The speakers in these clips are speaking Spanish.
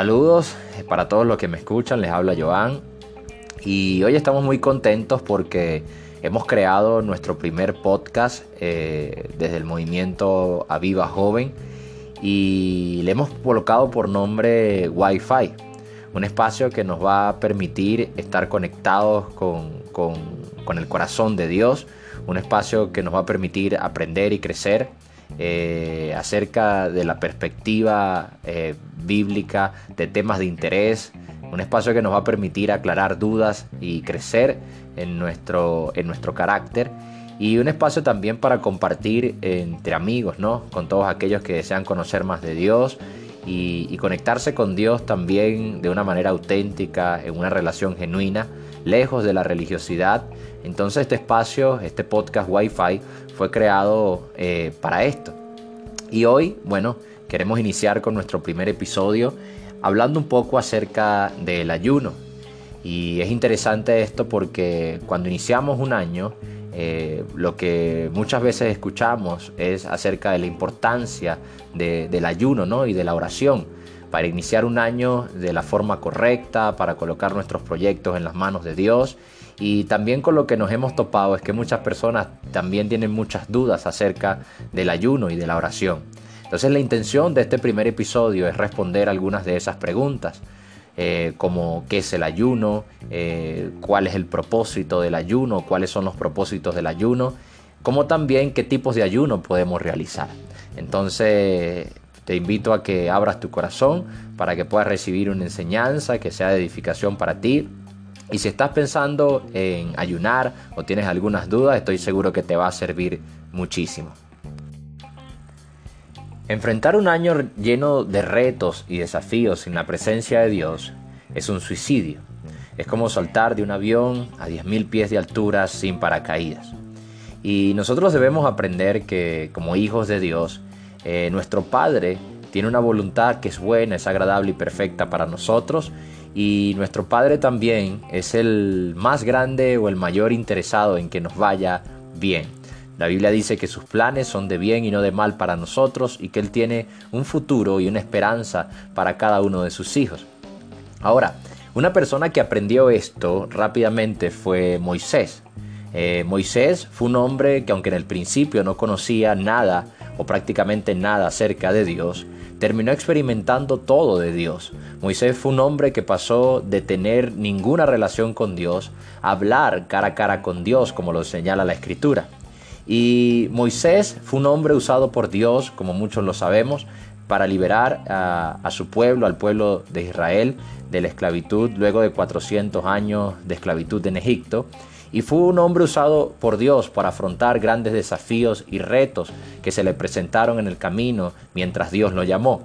Saludos para todos los que me escuchan, les habla Joan. Y hoy estamos muy contentos porque hemos creado nuestro primer podcast eh, desde el movimiento Aviva Joven. Y le hemos colocado por nombre Wi-Fi, un espacio que nos va a permitir estar conectados con, con el corazón de Dios, un espacio que nos va a permitir aprender y crecer eh, acerca de la perspectiva eh, bíblica, de temas de interés, un espacio que nos va a permitir aclarar dudas y crecer en nuestro, en nuestro carácter y un espacio también para compartir entre amigos, ¿no? Con todos aquellos que desean conocer más de Dios y, y, conectarse con Dios también de una manera auténtica, en una relación genuina, lejos de la religiosidad. Entonces este espacio, este podcast Wi-Fi, fue creado eh, para esto. Y hoy, bueno, queremos iniciar con nuestro primer episodio hablando un poco acerca del ayuno. Y es interesante esto porque cuando iniciamos un año, eh, lo que muchas veces escuchamos es acerca de la importancia del ayuno ¿no? y de la oración para iniciar un año de la forma correcta, para colocar nuestros proyectos en las manos de Dios y también con lo que nos hemos topado es que muchas personas también tienen muchas dudas acerca del ayuno y de la oración. Entonces la intención de este primer episodio es responder algunas de esas preguntas, eh, como qué es el ayuno, eh, cuál es el propósito del ayuno, cuáles son los propósitos del ayuno, como también qué tipos de ayuno podemos realizar. Entonces te invito a que abras tu corazón para que puedas recibir una enseñanza que sea de edificación para ti y si estás pensando en ayunar o tienes algunas dudas, estoy seguro que te va a servir muchísimo. Enfrentar un año lleno de retos y desafíos sin la presencia de Dios es un suicidio. Es como saltar de un avión a 10.000 pies de altura sin paracaídas. Y nosotros debemos aprender que como hijos de Dios, eh, nuestro Padre tiene una voluntad que es buena, es agradable y perfecta para nosotros y nuestro Padre también es el más grande o el mayor interesado en que nos vaya bien. La Biblia dice que sus planes son de bien y no de mal para nosotros y que Él tiene un futuro y una esperanza para cada uno de sus hijos. Ahora, una persona que aprendió esto rápidamente fue Moisés. Eh, Moisés fue un hombre que aunque en el principio no conocía nada o prácticamente nada acerca de Dios, terminó experimentando todo de Dios. Moisés fue un hombre que pasó de tener ninguna relación con Dios a hablar cara a cara con Dios, como lo señala la Escritura. Y Moisés fue un hombre usado por Dios, como muchos lo sabemos, para liberar a, a, su pueblo, al pueblo de Israel, de la esclavitud, luego de 400 años de esclavitud en Egipto y fue un hombre usado por Dios para afrontar grandes desafíos y retos que se le presentaron en el camino mientras Dios lo llamó.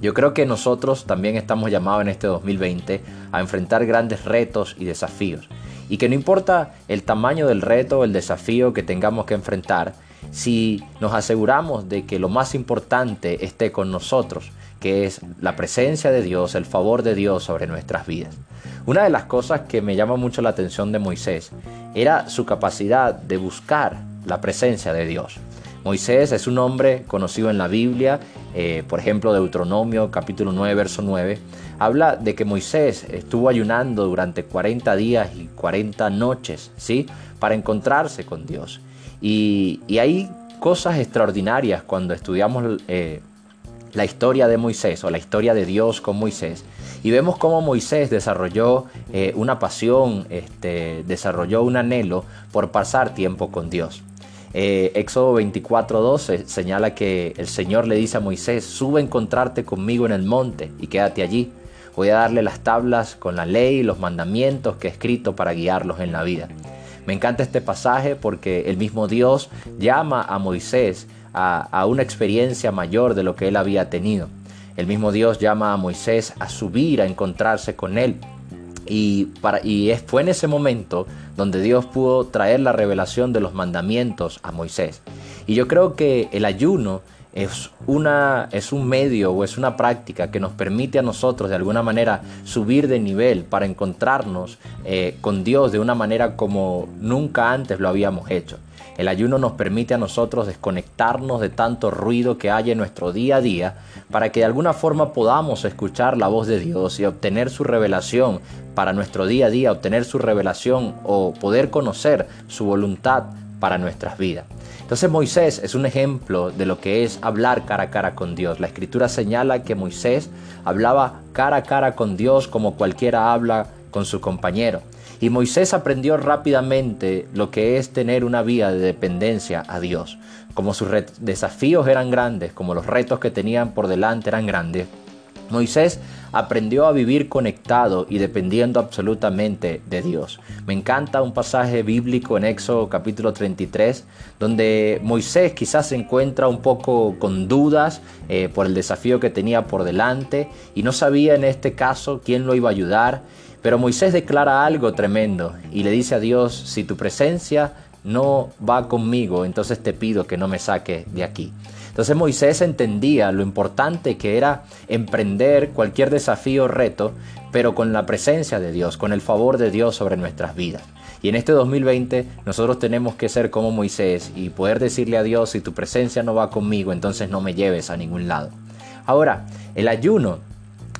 Yo creo que nosotros también estamos llamados en este 2020 a enfrentar grandes retos y desafíos. Y que no importa el tamaño del reto o el desafío que tengamos que enfrentar, si nos aseguramos de que lo más importante esté con nosotros, que es la presencia de Dios, el favor de Dios sobre nuestras vidas. Una de las cosas que me llama mucho la atención de Moisés era su capacidad de buscar la presencia de Dios. Moisés es un hombre conocido en la Biblia, eh, por ejemplo Deuteronomio capítulo 9, verso 9, habla de que Moisés estuvo ayunando durante 40 días y 40 noches, ¿sí? Para encontrarse con Dios. Y, hay cosas extraordinarias cuando estudiamos eh, la historia de Moisés o la historia de Dios con Moisés y vemos cómo Moisés desarrolló eh, una pasión, este, desarrolló un anhelo por pasar tiempo con Dios. Eh, Éxodo 24:12 señala que el Señor le dice a Moisés, sube a encontrarte conmigo en el monte y quédate allí. Voy a darle las tablas con la ley y los mandamientos que he escrito para guiarlos en la vida. Me encanta este pasaje porque el mismo Dios llama a Moisés a, una experiencia mayor de lo que él había tenido. El mismo Dios llama a Moisés a subir, a encontrarse con él. Y, para, y fue en ese momento donde Dios pudo traer la revelación de los mandamientos a Moisés. Y yo creo que el ayuno es, una, es un medio o es una práctica que nos permite a nosotros de alguna manera subir de nivel para encontrarnos eh, con Dios de una manera como nunca antes lo habíamos hecho. El ayuno nos permite a nosotros desconectarnos de tanto ruido que hay en nuestro día a día para que de alguna forma podamos escuchar la voz de Dios y obtener su revelación para nuestro día a día, obtener su revelación o poder conocer su voluntad para nuestras vidas. Entonces Moisés es un ejemplo de lo que es hablar cara a cara con Dios. La escritura señala que Moisés hablaba cara a cara con Dios como cualquiera habla con su compañero. Y Moisés aprendió rápidamente lo que es tener una vía de dependencia a Dios. Como sus desafíos eran grandes, como los retos que tenían por delante eran grandes, Moisés aprendió a vivir conectado y dependiendo absolutamente de Dios. Me encanta un pasaje bíblico en Éxodo capítulo 33, donde Moisés quizás se encuentra un poco con dudas eh, por el desafío que tenía por delante y no sabía en este caso quién lo iba a ayudar. Pero Moisés declara algo tremendo y le dice a Dios, si tu presencia no va conmigo, entonces te pido que no me saque de aquí. Entonces Moisés entendía lo importante que era emprender cualquier desafío o reto, pero con la presencia de Dios, con el favor de Dios sobre nuestras vidas. Y en este 2020 nosotros tenemos que ser como Moisés y poder decirle a Dios, si tu presencia no va conmigo, entonces no me lleves a ningún lado. Ahora, el ayuno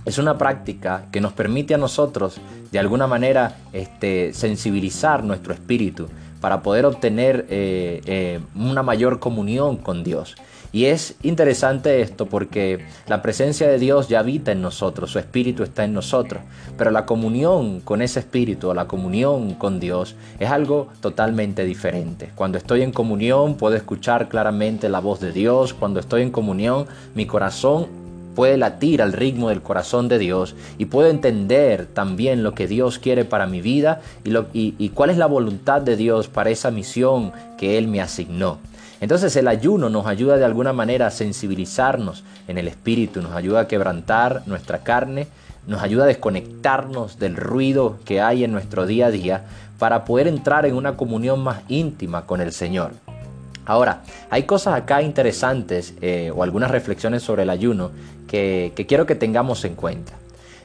es una práctica que nos permite a nosotros de alguna manera este, sensibilizar nuestro espíritu para poder obtener eh, eh, una mayor comunión con Dios. Y es interesante esto porque la presencia de Dios ya habita en nosotros, su espíritu está en nosotros, pero la comunión con ese espíritu, la comunión con Dios es algo totalmente diferente. Cuando estoy en comunión puedo escuchar claramente la voz de Dios, cuando estoy en comunión mi corazón puede latir al ritmo del corazón de Dios y puedo entender también lo que Dios quiere para mi vida y, lo, y cuál es la voluntad de Dios para esa misión que Él me asignó. Entonces el ayuno nos ayuda de alguna manera a sensibilizarnos en el espíritu, nos ayuda a quebrantar nuestra carne, nos ayuda a desconectarnos del ruido que hay en nuestro día a día para poder entrar en una comunión más íntima con el Señor. Ahora, hay cosas acá interesantes eh, o algunas reflexiones sobre el ayuno que, quiero que tengamos en cuenta.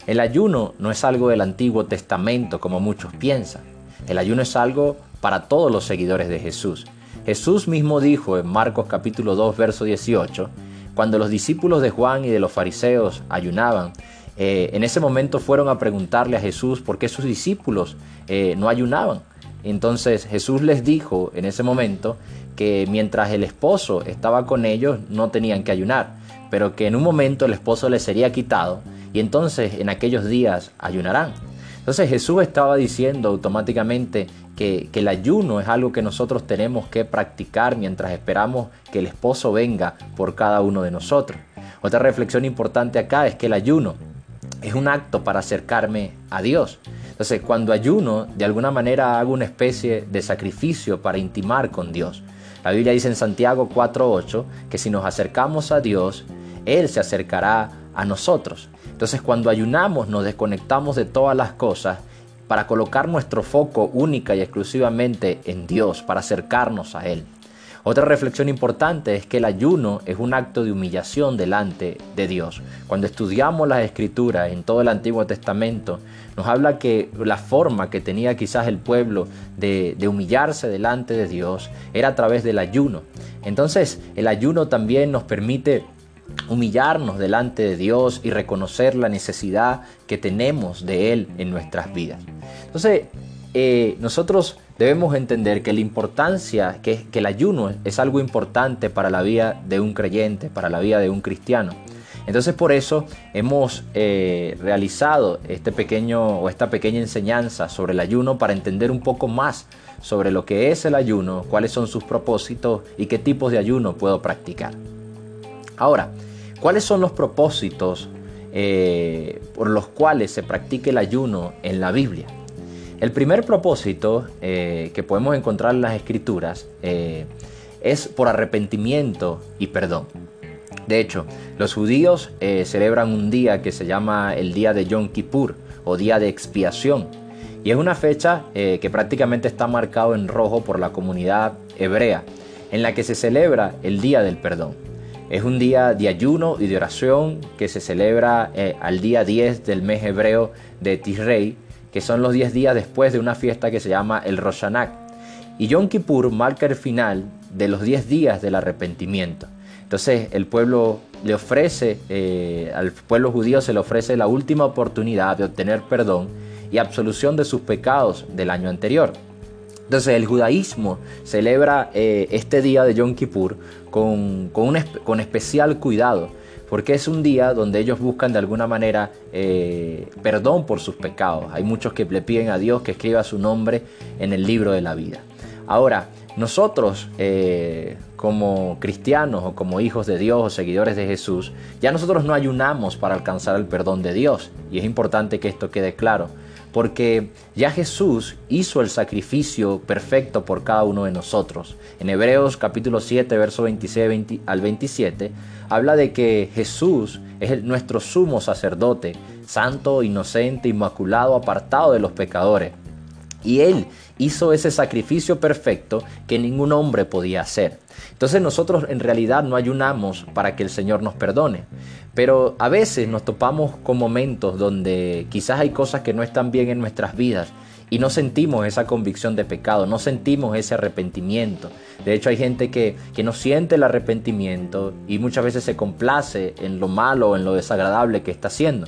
El ayuno no es algo del Antiguo Testamento como muchos piensan. El ayuno es algo para todos los seguidores de Jesús. Jesús mismo dijo en Marcos capítulo 2, verso 18, cuando los discípulos de Juan y de los fariseos ayunaban, eh, en ese momento fueron a preguntarle a Jesús por qué sus discípulos eh, no ayunaban. Entonces Jesús les dijo en ese momento que mientras el esposo estaba con ellos no tenían que ayunar, pero que en un momento el esposo les sería quitado y entonces en aquellos días ayunarán. Entonces Jesús estaba diciendo automáticamente que, el ayuno es algo que nosotros tenemos que practicar mientras esperamos que el esposo venga por cada uno de nosotros. Otra reflexión importante acá es que el ayuno es un acto para acercarme a Dios. Entonces, cuando ayuno, de alguna manera hago una especie de sacrificio para intimar con Dios. La Biblia dice en Santiago 4.8 que si nos acercamos a Dios, Él se acercará a nosotros. Entonces, cuando ayunamos, nos desconectamos de todas las cosas para colocar nuestro foco única y exclusivamente en Dios, para acercarnos a Él. Otra reflexión importante es que el ayuno es un acto de humillación delante de Dios. Cuando estudiamos las escrituras en todo el Antiguo Testamento, nos habla que la forma que tenía quizás el pueblo de, de humillarse delante de Dios era a través del ayuno. Entonces el ayuno también nos permite humillarnos delante de Dios y reconocer la necesidad que tenemos de Él en nuestras vidas. Entonces, eh, nosotros debemos entender que la importancia, que, el ayuno es algo importante para la vida de un creyente, para la vida de un cristiano. Entonces por eso hemos eh, realizado este pequeño o esta pequeña enseñanza sobre el ayuno para entender un poco más sobre lo que es el ayuno, cuáles son sus propósitos y qué tipos de ayuno puedo practicar. Ahora, ¿cuáles son los propósitos eh, por los cuales se practica el ayuno en la Biblia? El primer propósito eh, que podemos encontrar en las escrituras eh, es por arrepentimiento y perdón. De hecho, los judíos celebran un día que se llama el día de Yom Kippur o día de expiación. Y es una fecha que prácticamente está marcado en rojo por la comunidad hebrea, en la que se celebra el día del perdón. Es un día de ayuno y de oración que se celebra eh, al día 10 del mes hebreo de Tisrei, que son los 10 días después de una fiesta que se llama el Roshanak. Y Yom Kippur marca el final de los 10 días del arrepentimiento. Entonces el pueblo le ofrece, eh, al pueblo judío se le ofrece la última oportunidad de obtener perdón y absolución de sus pecados del año anterior. Entonces el judaísmo celebra eh, este día de Yom Kippur con, con, especial cuidado, porque es un día donde ellos buscan de alguna manera eh, perdón por sus pecados. Hay muchos que le piden a Dios que escriba su nombre en el libro de la vida. Ahora, nosotros eh, como cristianos o como hijos de Dios o seguidores de Jesús, ya nosotros no ayunamos para alcanzar el perdón de Dios. Y es importante que esto quede claro porque ya Jesús hizo el sacrificio perfecto por cada uno de nosotros. En Hebreos capítulo 7, verso 26 al 27, habla de que Jesús es nuestro sumo sacerdote, santo, inocente, inmaculado, apartado de los pecadores. Y Él hizo ese sacrificio perfecto que ningún hombre podía hacer. Entonces nosotros en realidad no ayunamos para que el Señor nos perdone. Pero a veces nos topamos con momentos donde quizás hay cosas que no están bien en nuestras vidas y no sentimos esa convicción de pecado, no sentimos ese arrepentimiento. De hecho hay gente que, que no siente el arrepentimiento y muchas veces se complace en lo malo o en lo desagradable que está haciendo.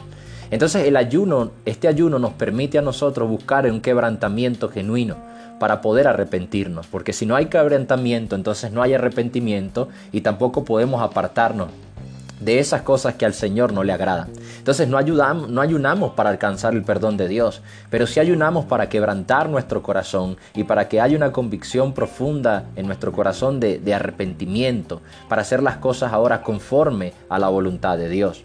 Entonces el ayuno, este ayuno nos permite a nosotros buscar un quebrantamiento genuino para poder arrepentirnos, porque si no hay quebrantamiento, entonces no hay arrepentimiento y tampoco podemos apartarnos de esas cosas que al Señor no le agradan. Entonces no, ayunamos para alcanzar el perdón de Dios, pero sí ayunamos para quebrantar nuestro corazón y para que haya una convicción profunda en nuestro corazón de arrepentimiento, para hacer las cosas ahora conforme a la voluntad de Dios.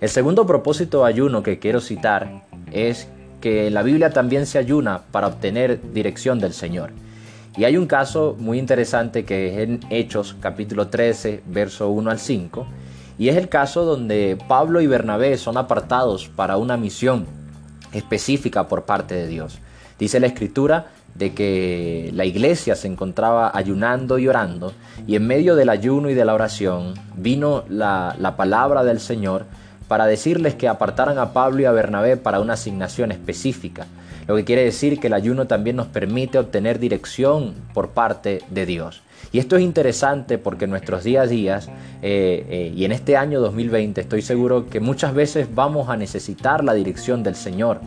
El segundo propósito de ayuno que quiero citar es que la Biblia también se ayuna para obtener dirección del Señor. Y hay un caso muy interesante que es en Hechos capítulo 13, verso 1 al 5, y es el caso donde Pablo y Bernabé son apartados para una misión específica por parte de Dios. Dice la escritura de que la iglesia se encontraba ayunando y orando y en medio del ayuno y de la oración vino la, la palabra del Señor para decirles que apartaran a Pablo y a Bernabé para una asignación específica, lo que quiere decir que el ayuno también nos permite obtener dirección por parte de Dios. Y esto es interesante porque en nuestros días a días eh, eh, y en este año 2020 estoy seguro que muchas veces vamos a necesitar la dirección del Señor.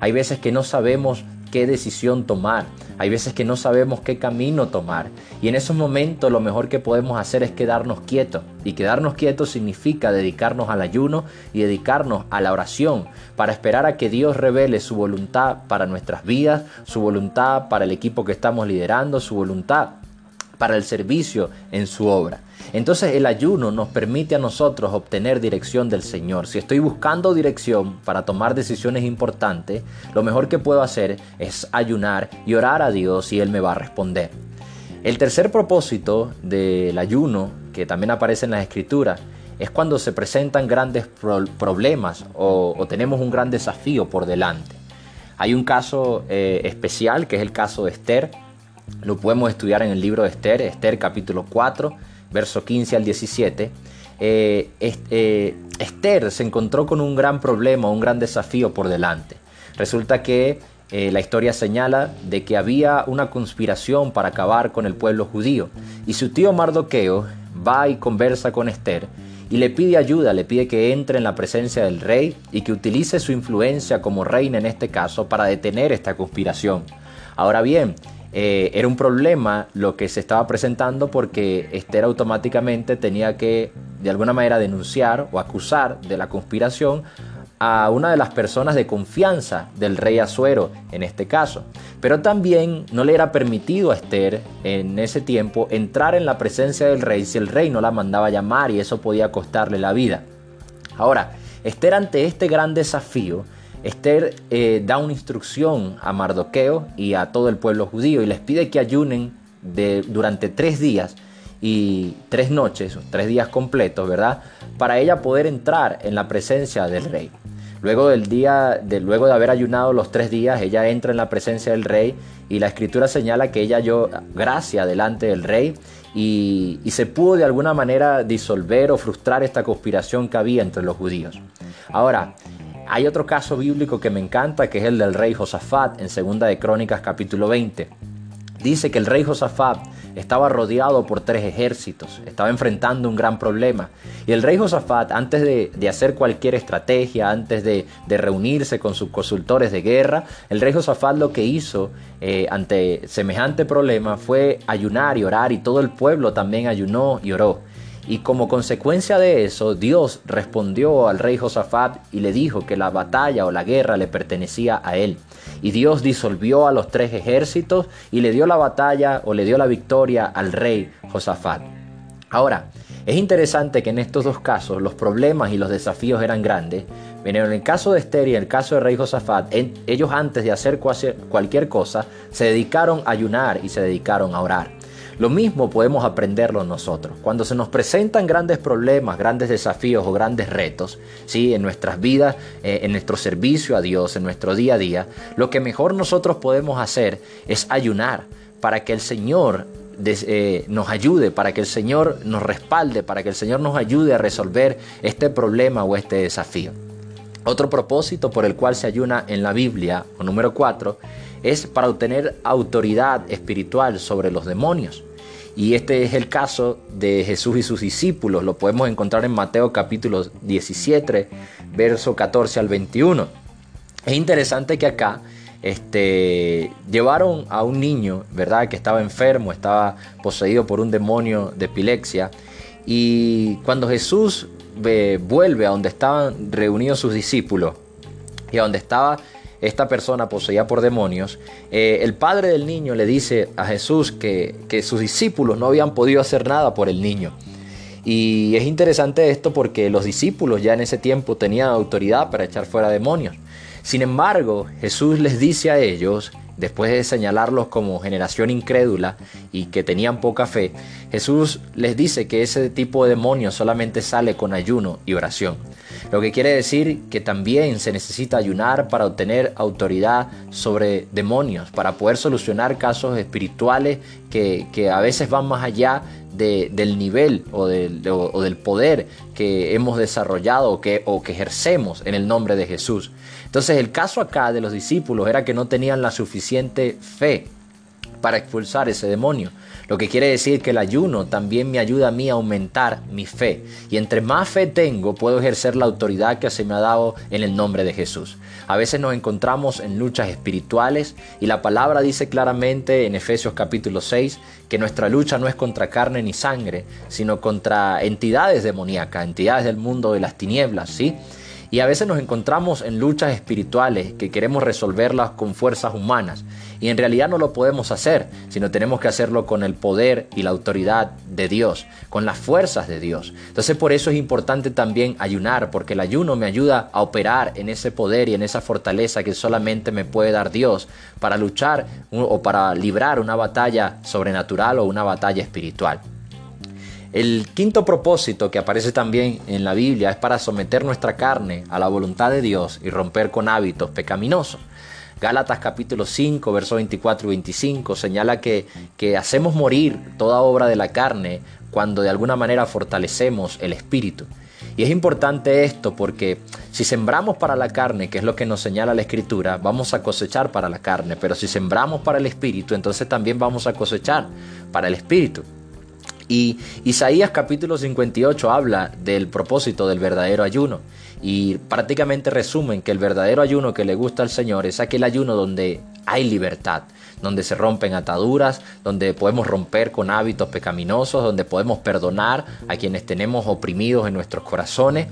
Hay veces que no sabemos qué decisión tomar. Hay veces que no sabemos qué camino tomar. Y en esos momentos lo mejor que podemos hacer es quedarnos quietos. Y quedarnos quietos significa dedicarnos al ayuno y dedicarnos a la oración para esperar a que Dios revele su voluntad para nuestras vidas, su voluntad para el equipo que estamos liderando, su voluntad para el servicio en su obra. Entonces el ayuno nos permite a nosotros obtener dirección del Señor. Si estoy buscando dirección para tomar decisiones importantes, lo mejor que puedo hacer es ayunar y orar a Dios y Él me va a responder. El tercer propósito del ayuno, que también aparece en las escrituras, es cuando se presentan grandes problemas o, tenemos un gran desafío por delante. Hay un caso eh, especial que es el caso de Esther. Lo podemos estudiar en el libro de Esther, Esther capítulo 4, verso 15 al 17. Eh, eh, Esther se encontró con un gran problema, un gran desafío por delante. Resulta que eh, la historia señala de que había una conspiración para acabar con el pueblo judío y su tío Mardoqueo va y conversa con Esther y le pide ayuda, le pide que entre en la presencia del rey y que utilice su influencia como reina en este caso para detener esta conspiración. Ahora bien, eh, era un problema lo que se estaba presentando porque Esther automáticamente tenía que de alguna manera denunciar o acusar de la conspiración a una de las personas de confianza del rey Azuero en este caso. Pero también no le era permitido a Esther en ese tiempo entrar en la presencia del rey si el rey no la mandaba llamar y eso podía costarle la vida. Ahora, Esther ante este gran desafío Esther eh, da una instrucción a Mardoqueo y a todo el pueblo judío y les pide que ayunen durante tres días y tres noches, tres días completos, ¿verdad? Para ella poder entrar en la presencia del rey. Luego del día, de, luego de haber ayunado los tres días, ella entra en la presencia del rey y la escritura señala que ella halló gracia delante del rey y, y, se pudo de alguna manera disolver o frustrar esta conspiración que había entre los judíos. Ahora, hay otro caso bíblico que me encanta, que es el del rey Josafat en Segunda de Crónicas capítulo 20. Dice que el rey Josafat estaba rodeado por tres ejércitos, estaba enfrentando un gran problema. Y el rey Josafat, antes de, hacer cualquier estrategia, antes de, reunirse con sus consultores de guerra, el rey Josafat lo que hizo eh, ante semejante problema fue ayunar y orar, y todo el pueblo también ayunó y oró. Y como consecuencia de eso, Dios respondió al rey Josafat y le dijo que la batalla o la guerra le pertenecía a él. Y Dios disolvió a los tres ejércitos y le dio la batalla o le dio la victoria al rey Josafat. Ahora, es interesante que en estos dos casos los problemas y los desafíos eran grandes. En el caso de Esther y en el caso del rey Josafat, ellos antes de hacer cualquier cosa se dedicaron a ayunar y se dedicaron a orar. Lo mismo podemos aprenderlo nosotros. Cuando se nos presentan grandes problemas, grandes desafíos o grandes retos, ¿sí? en nuestras vidas, eh, en nuestro servicio a Dios, en nuestro día a día, lo que mejor nosotros podemos hacer es ayunar para que el Señor eh, nos ayude, para que el Señor nos respalde, para que el Señor nos ayude a resolver este problema o este desafío. Otro propósito por el cual se ayuna en la Biblia, o número 4, es para obtener autoridad espiritual sobre los demonios. Y este es el caso de Jesús y sus discípulos. Lo podemos encontrar en Mateo capítulo 17, verso 14 al 21. Es interesante que acá este, llevaron a un niño, ¿verdad? Que estaba enfermo, estaba poseído por un demonio de epilepsia. Y cuando Jesús eh, vuelve a donde estaban reunidos sus discípulos y a donde estaba esta persona poseída por demonios, eh, el padre del niño le dice a Jesús que, que sus discípulos no habían podido hacer nada por el niño. Y es interesante esto porque los discípulos ya en ese tiempo tenían autoridad para echar fuera demonios. Sin embargo, Jesús les dice a ellos después de señalarlos como generación incrédula y que tenían poca fe, Jesús les dice que ese tipo de demonio solamente sale con ayuno y oración. Lo que quiere decir que también se necesita ayunar para obtener autoridad sobre demonios, para poder solucionar casos espirituales que, a veces van más allá del nivel o del, poder que hemos desarrollado o que, o que ejercemos en el nombre de Jesús. Entonces el caso acá de los discípulos era que no tenían la suficiente fe para expulsar ese demonio. Lo que quiere decir que el ayuno también me ayuda a mí a aumentar mi fe. Y entre más fe tengo, puedo ejercer la autoridad que se me ha dado en el nombre de Jesús. A veces nos encontramos en luchas espirituales y la palabra dice claramente en Efesios capítulo 6 que nuestra lucha no es contra carne ni sangre, sino contra entidades demoníacas, entidades del mundo de las tinieblas, ¿sí? Y a veces nos encontramos en luchas espirituales que queremos resolverlas con fuerzas humanas. Y en realidad no lo podemos hacer, sino tenemos que hacerlo con el poder y la autoridad de Dios, con las fuerzas de Dios. Entonces por eso es importante también ayunar, porque el ayuno me ayuda a operar en ese poder y en esa fortaleza que solamente me puede dar Dios para luchar o para librar una batalla sobrenatural o una batalla espiritual. El quinto propósito que aparece también en la Biblia es para someter nuestra carne a la voluntad de Dios y romper con hábitos pecaminosos. Gálatas capítulo 5, versos 24 y 25 señala que, que hacemos morir toda obra de la carne cuando de alguna manera fortalecemos el espíritu. Y es importante esto porque si sembramos para la carne, que es lo que nos señala la escritura, vamos a cosechar para la carne, pero si sembramos para el espíritu, entonces también vamos a cosechar para el espíritu. Y Isaías capítulo 58 habla del propósito del verdadero ayuno y prácticamente resumen que el verdadero ayuno que le gusta al Señor es aquel ayuno donde hay libertad, donde se rompen ataduras, donde podemos romper con hábitos pecaminosos, donde podemos perdonar a quienes tenemos oprimidos en nuestros corazones.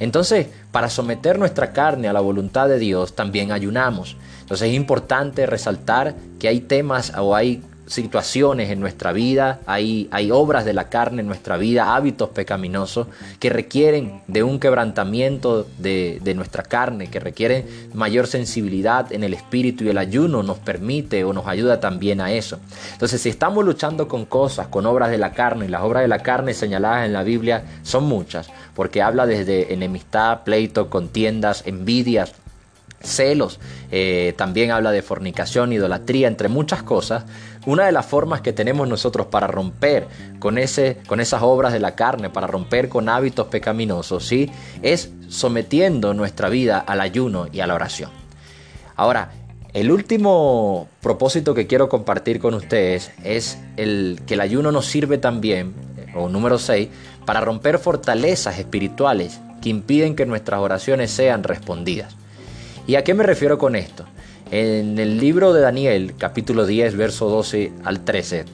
Entonces, para someter nuestra carne a la voluntad de Dios, también ayunamos. Entonces es importante resaltar que hay temas o hay situaciones en nuestra vida, hay, hay obras de la carne en nuestra vida, hábitos pecaminosos que requieren de un quebrantamiento de, de nuestra carne, que requieren mayor sensibilidad en el espíritu y el ayuno nos permite o nos ayuda también a eso. Entonces, si estamos luchando con cosas, con obras de la carne, y las obras de la carne señaladas en la Biblia son muchas, porque habla desde enemistad, pleito, contiendas, envidias, celos, eh, también habla de fornicación, idolatría, entre muchas cosas. Una de las formas que tenemos nosotros para romper con, ese, con esas obras de la carne, para romper con hábitos pecaminosos, ¿sí? es sometiendo nuestra vida al ayuno y a la oración. Ahora, el último propósito que quiero compartir con ustedes es el que el ayuno nos sirve también, o número 6, para romper fortalezas espirituales que impiden que nuestras oraciones sean respondidas. ¿Y a qué me refiero con esto? En el libro de Daniel, capítulo 10, verso 12 al 13,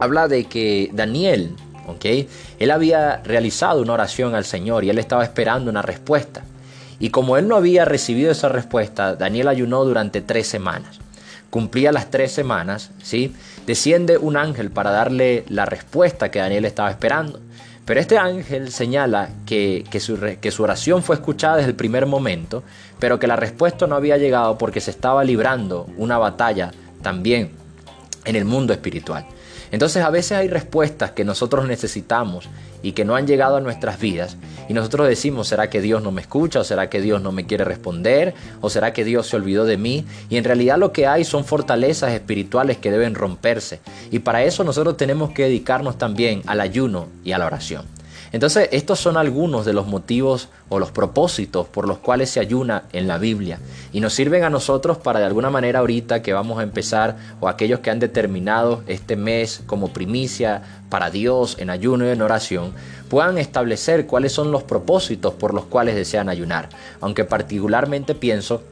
habla de que Daniel, ¿ok? Él había realizado una oración al Señor y él estaba esperando una respuesta. Y como él no había recibido esa respuesta, Daniel ayunó durante tres semanas. Cumplía las tres semanas, ¿sí? Desciende un ángel para darle la respuesta que Daniel estaba esperando. Pero este ángel señala que, su, que, su, oración fue escuchada desde el primer momento, pero que la respuesta no había llegado porque se estaba librando una batalla también en el mundo espiritual. Entonces a veces hay respuestas que nosotros necesitamos y que no han llegado a nuestras vidas y nosotros decimos, ¿será que Dios no me escucha? ¿O será que Dios no me quiere responder? ¿O será que Dios se olvidó de mí? Y en realidad lo que hay son fortalezas espirituales que deben romperse y para eso nosotros tenemos que dedicarnos también al ayuno y a la oración. Entonces, estos son algunos de los motivos o los propósitos por los cuales se ayuna en la Biblia y nos sirven a nosotros para de alguna manera ahorita que vamos a empezar o aquellos que han determinado este mes como primicia para Dios en ayuno y en oración, puedan establecer cuáles son los propósitos por los cuales desean ayunar. Aunque particularmente pienso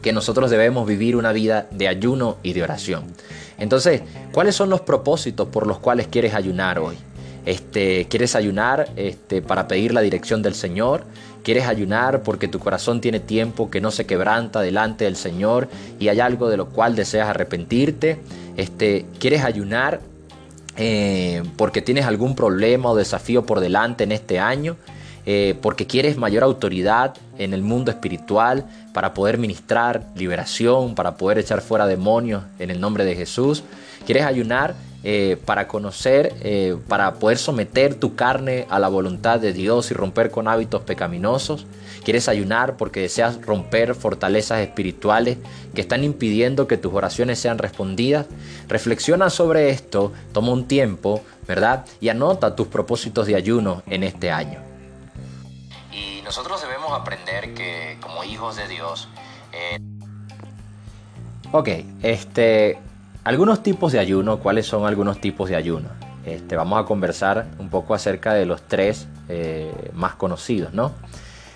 que nosotros debemos vivir una vida de ayuno y de oración. Entonces, ¿cuáles son los propósitos por los cuales quieres ayunar hoy? Este, ¿Quieres ayunar este, para pedir la dirección del Señor? ¿Quieres ayunar porque tu corazón tiene tiempo que no se quebranta delante del Señor y hay algo de lo cual deseas arrepentirte? Este, ¿Quieres ayunar eh, porque tienes algún problema o desafío por delante en este año? Eh, porque quieres mayor autoridad en el mundo espiritual para poder ministrar liberación, para poder echar fuera demonios en el nombre de Jesús. ¿Quieres ayunar eh, para conocer, eh, para poder someter tu carne a la voluntad de Dios y romper con hábitos pecaminosos. Quieres ayunar porque deseas romper fortalezas espirituales que están impidiendo que tus oraciones sean respondidas. Reflexiona sobre esto, toma un tiempo, ¿verdad? Y anota tus propósitos de ayuno en este año. Y nosotros debemos aprender que como hijos de Dios... Eh... Ok, este, algunos tipos de ayuno, ¿cuáles son algunos tipos de ayuno? Este, vamos a conversar un poco acerca de los tres eh, más conocidos, ¿no?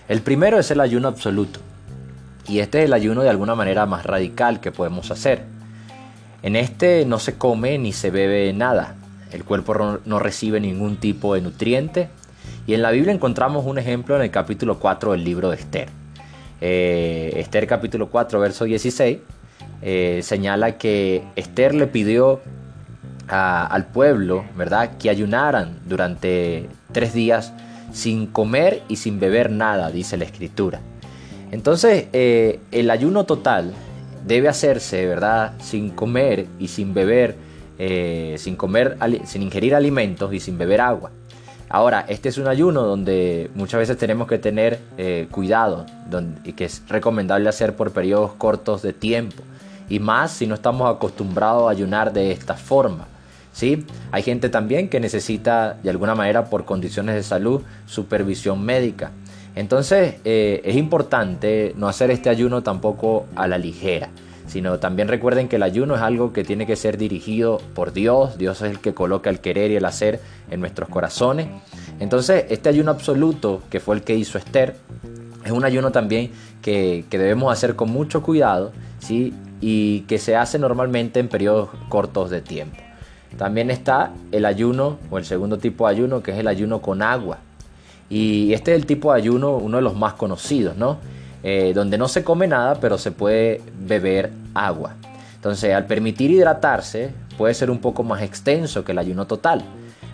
El primero es el ayuno absoluto. Y este es el ayuno de alguna manera más radical que podemos hacer. En este no se come ni se bebe nada. El cuerpo no recibe ningún tipo de nutriente. Y en la Biblia encontramos un ejemplo en el capítulo 4 del libro de Esther. Eh, Esther capítulo 4, verso 16 eh, señala que Esther le pidió al pueblo, ¿verdad?, que ayunaran durante tres días sin comer y sin beber nada, dice la escritura. Entonces, eh, el ayuno total debe hacerse, ¿verdad?, sin comer y sin beber, eh, sin comer, sin ingerir alimentos y sin beber agua. Ahora, este es un ayuno donde muchas veces tenemos que tener cuidado y que es recomendable hacer por periodos cortos de tiempo y más si no estamos acostumbrados a ayunar de esta forma. ¿sí? Hay gente también que necesita de alguna manera por condiciones de salud supervisión médica. Entonces eh, es importante no hacer este ayuno tampoco a la ligera, sino también recuerden que el ayuno es algo que tiene que ser dirigido por Dios, Dios es el que coloca el querer y el hacer en nuestros corazones. Entonces este ayuno absoluto que fue el que hizo Esther, es un ayuno también que, que debemos hacer con mucho cuidado, ¿sí? Y que se hace normalmente en periodos cortos de tiempo. También está el ayuno o el segundo tipo de ayuno que es el ayuno con agua. Y este es el tipo de ayuno, uno de los más conocidos, ¿no? Eh, donde no se come nada pero se puede beber agua. Entonces al permitir hidratarse, puede ser un poco más extenso que el ayuno total.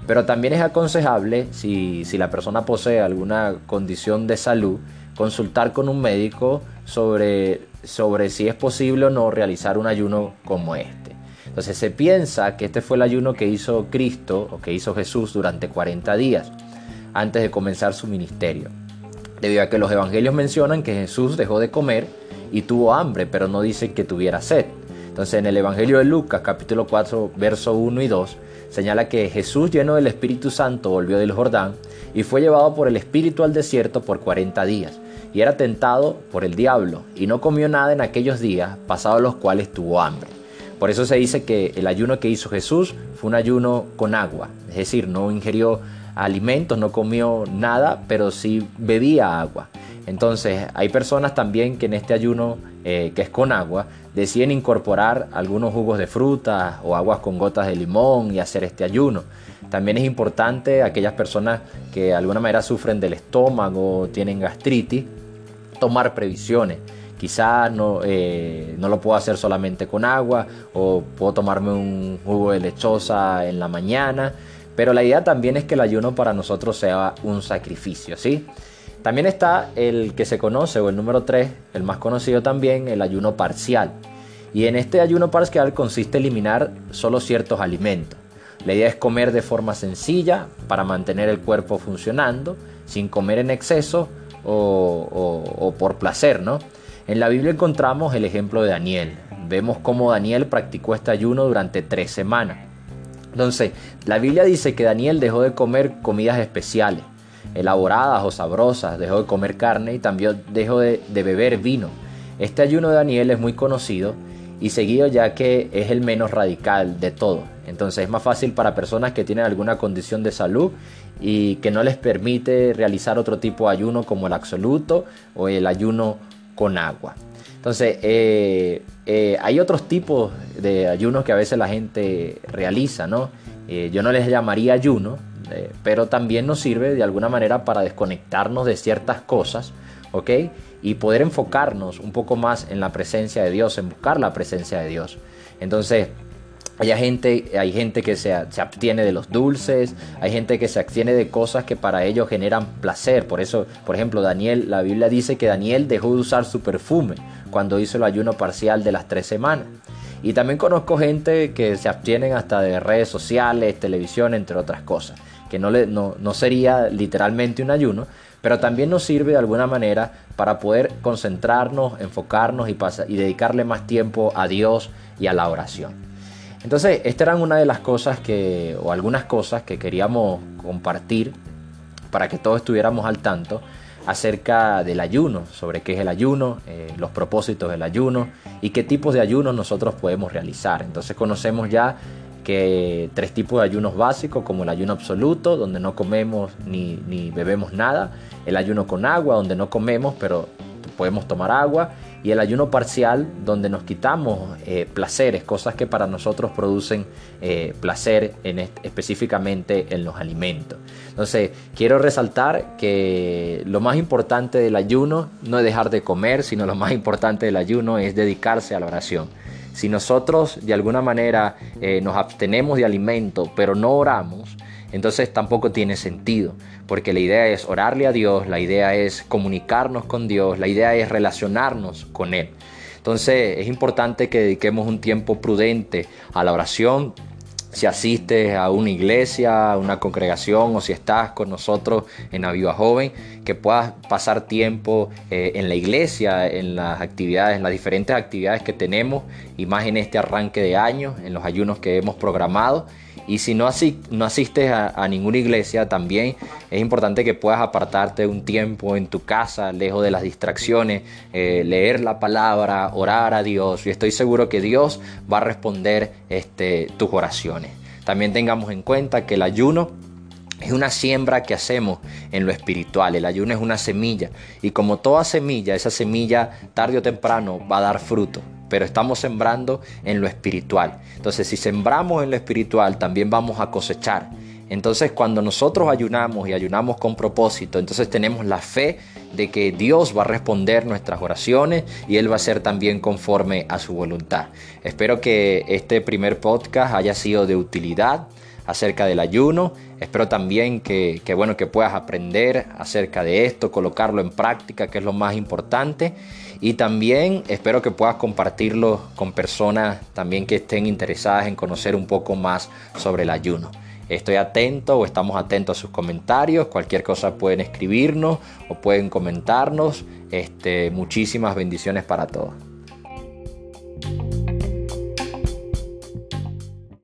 Pero también es aconsejable, si, si la persona posee alguna condición de salud, consultar con un médico sobre, sobre si es posible o no realizar un ayuno como este. Entonces se piensa que este fue el ayuno que hizo Cristo o que hizo Jesús durante 40 días antes de comenzar su ministerio. Debido a que los evangelios mencionan que Jesús dejó de comer y tuvo hambre, pero no dicen que tuviera sed. Entonces en el Evangelio de Lucas capítulo 4 verso 1 y 2 señala que Jesús lleno del Espíritu Santo volvió del Jordán y fue llevado por el Espíritu al desierto por 40 días y era tentado por el diablo y no comió nada en aquellos días pasados los cuales tuvo hambre. Por eso se dice que el ayuno que hizo Jesús fue un ayuno con agua, es decir, no ingirió alimentos, no comió nada, pero sí bebía agua. Entonces hay personas también que en este ayuno eh, que es con agua deciden incorporar algunos jugos de fruta o aguas con gotas de limón y hacer este ayuno. También es importante aquellas personas que de alguna manera sufren del estómago, tienen gastritis, tomar previsiones. Quizás no, eh, no lo puedo hacer solamente con agua o puedo tomarme un jugo de lechosa en la mañana. Pero la idea también es que el ayuno para nosotros sea un sacrificio, ¿sí? También está el que se conoce, o el número 3, el más conocido también, el ayuno parcial. Y en este ayuno parcial consiste eliminar solo ciertos alimentos. La idea es comer de forma sencilla para mantener el cuerpo funcionando, sin comer en exceso o, por placer, ¿no? En la Biblia encontramos el ejemplo de Daniel. Vemos cómo Daniel practicó este ayuno durante tres semanas. Entonces, la Biblia dice que Daniel dejó de comer comidas especiales elaboradas o sabrosas, dejó de comer carne y también dejó de, beber vino. Este ayuno de Daniel es muy conocido y seguido ya que es el menos radical de todo. Entonces es más fácil para personas que tienen alguna condición de salud y que no les permite realizar otro tipo de ayuno como el absoluto o el ayuno con agua. Entonces eh, eh, hay otros tipos de ayunos que a veces la gente realiza, ¿no? Eh, yo no les llamaría ayuno, pero también nos sirve de alguna manera para desconectarnos de ciertas cosas, ¿ok? Y poder enfocarnos un poco más en la presencia de Dios, en buscar la presencia de Dios. Entonces, hay gente, hay gente que se, se, abstiene de los dulces, hay gente que se abstiene de cosas que para ellos generan placer. Por eso, por ejemplo, Daniel, la Biblia dice que Daniel dejó de usar su perfume cuando hizo el ayuno parcial de las tres semanas. Y también conozco gente que se abstienen hasta de redes sociales, televisión, entre otras cosas que no, le, no, sería literalmente un ayuno, pero también nos sirve de alguna manera para poder concentrarnos, enfocarnos y, y dedicarle más tiempo a Dios y a la oración. Entonces, estas eran una de las cosas que, o algunas cosas que queríamos compartir para que todos estuviéramos al tanto acerca del ayuno, sobre qué es el ayuno, eh, los propósitos del ayuno y qué tipos de ayunos nosotros podemos realizar. Entonces conocemos ya que tres tipos de ayunos básicos, como el ayuno absoluto, donde no comemos ni, ni, bebemos nada, el ayuno con agua, donde no comemos, pero podemos tomar agua, y el ayuno parcial, donde nos quitamos eh, placeres, cosas que para nosotros producen eh, placer en específicamente en los alimentos. Entonces, quiero resaltar que lo más importante del ayuno no es dejar de comer, sino lo más importante del ayuno es dedicarse a la oración. Si nosotros de alguna manera eh, nos abstenemos de alimento, pero no oramos, entonces tampoco tiene sentido, porque la idea es orarle a Dios, la idea es comunicarnos con Dios, la idea es relacionarnos con Él. Entonces es importante que dediquemos un tiempo prudente a la oración, si asistes a una iglesia, a una congregación o si estás con nosotros en Aviva Joven, que puedas pasar tiempo eh, en la iglesia, en las actividades, en las diferentes actividades que tenemos y más en este arranque de año, en los ayunos que hemos programado y si no, asistes a, ninguna iglesia, también es importante que puedas apartarte un tiempo en tu casa, lejos de las distracciones, eh, leer la palabra, orar a Dios. Y estoy seguro que Dios va a responder este, tus oraciones. También tengamos en cuenta que el ayuno es una siembra que hacemos en lo espiritual. El ayuno es una semilla. Y como toda semilla, esa semilla tarde o temprano va a dar fruto pero estamos sembrando en lo espiritual. Entonces, si sembramos en lo espiritual, también vamos a cosechar Entonces cuando nosotros ayunamos y ayunamos con propósito, entonces tenemos la fe de que Dios va a responder nuestras oraciones y Él va a ser también conforme a su voluntad. Espero que este primer podcast haya sido de utilidad acerca del ayuno. Espero también que, bueno, que puedas aprender acerca de esto, colocarlo en práctica, que es lo más importante. Y también espero que puedas compartirlo con personas también que estén interesadas en conocer un poco más sobre el ayuno. Estoy atento o estamos atentos a sus comentarios. Cualquier cosa pueden escribirnos o pueden comentarnos. Este, muchísimas bendiciones para todos.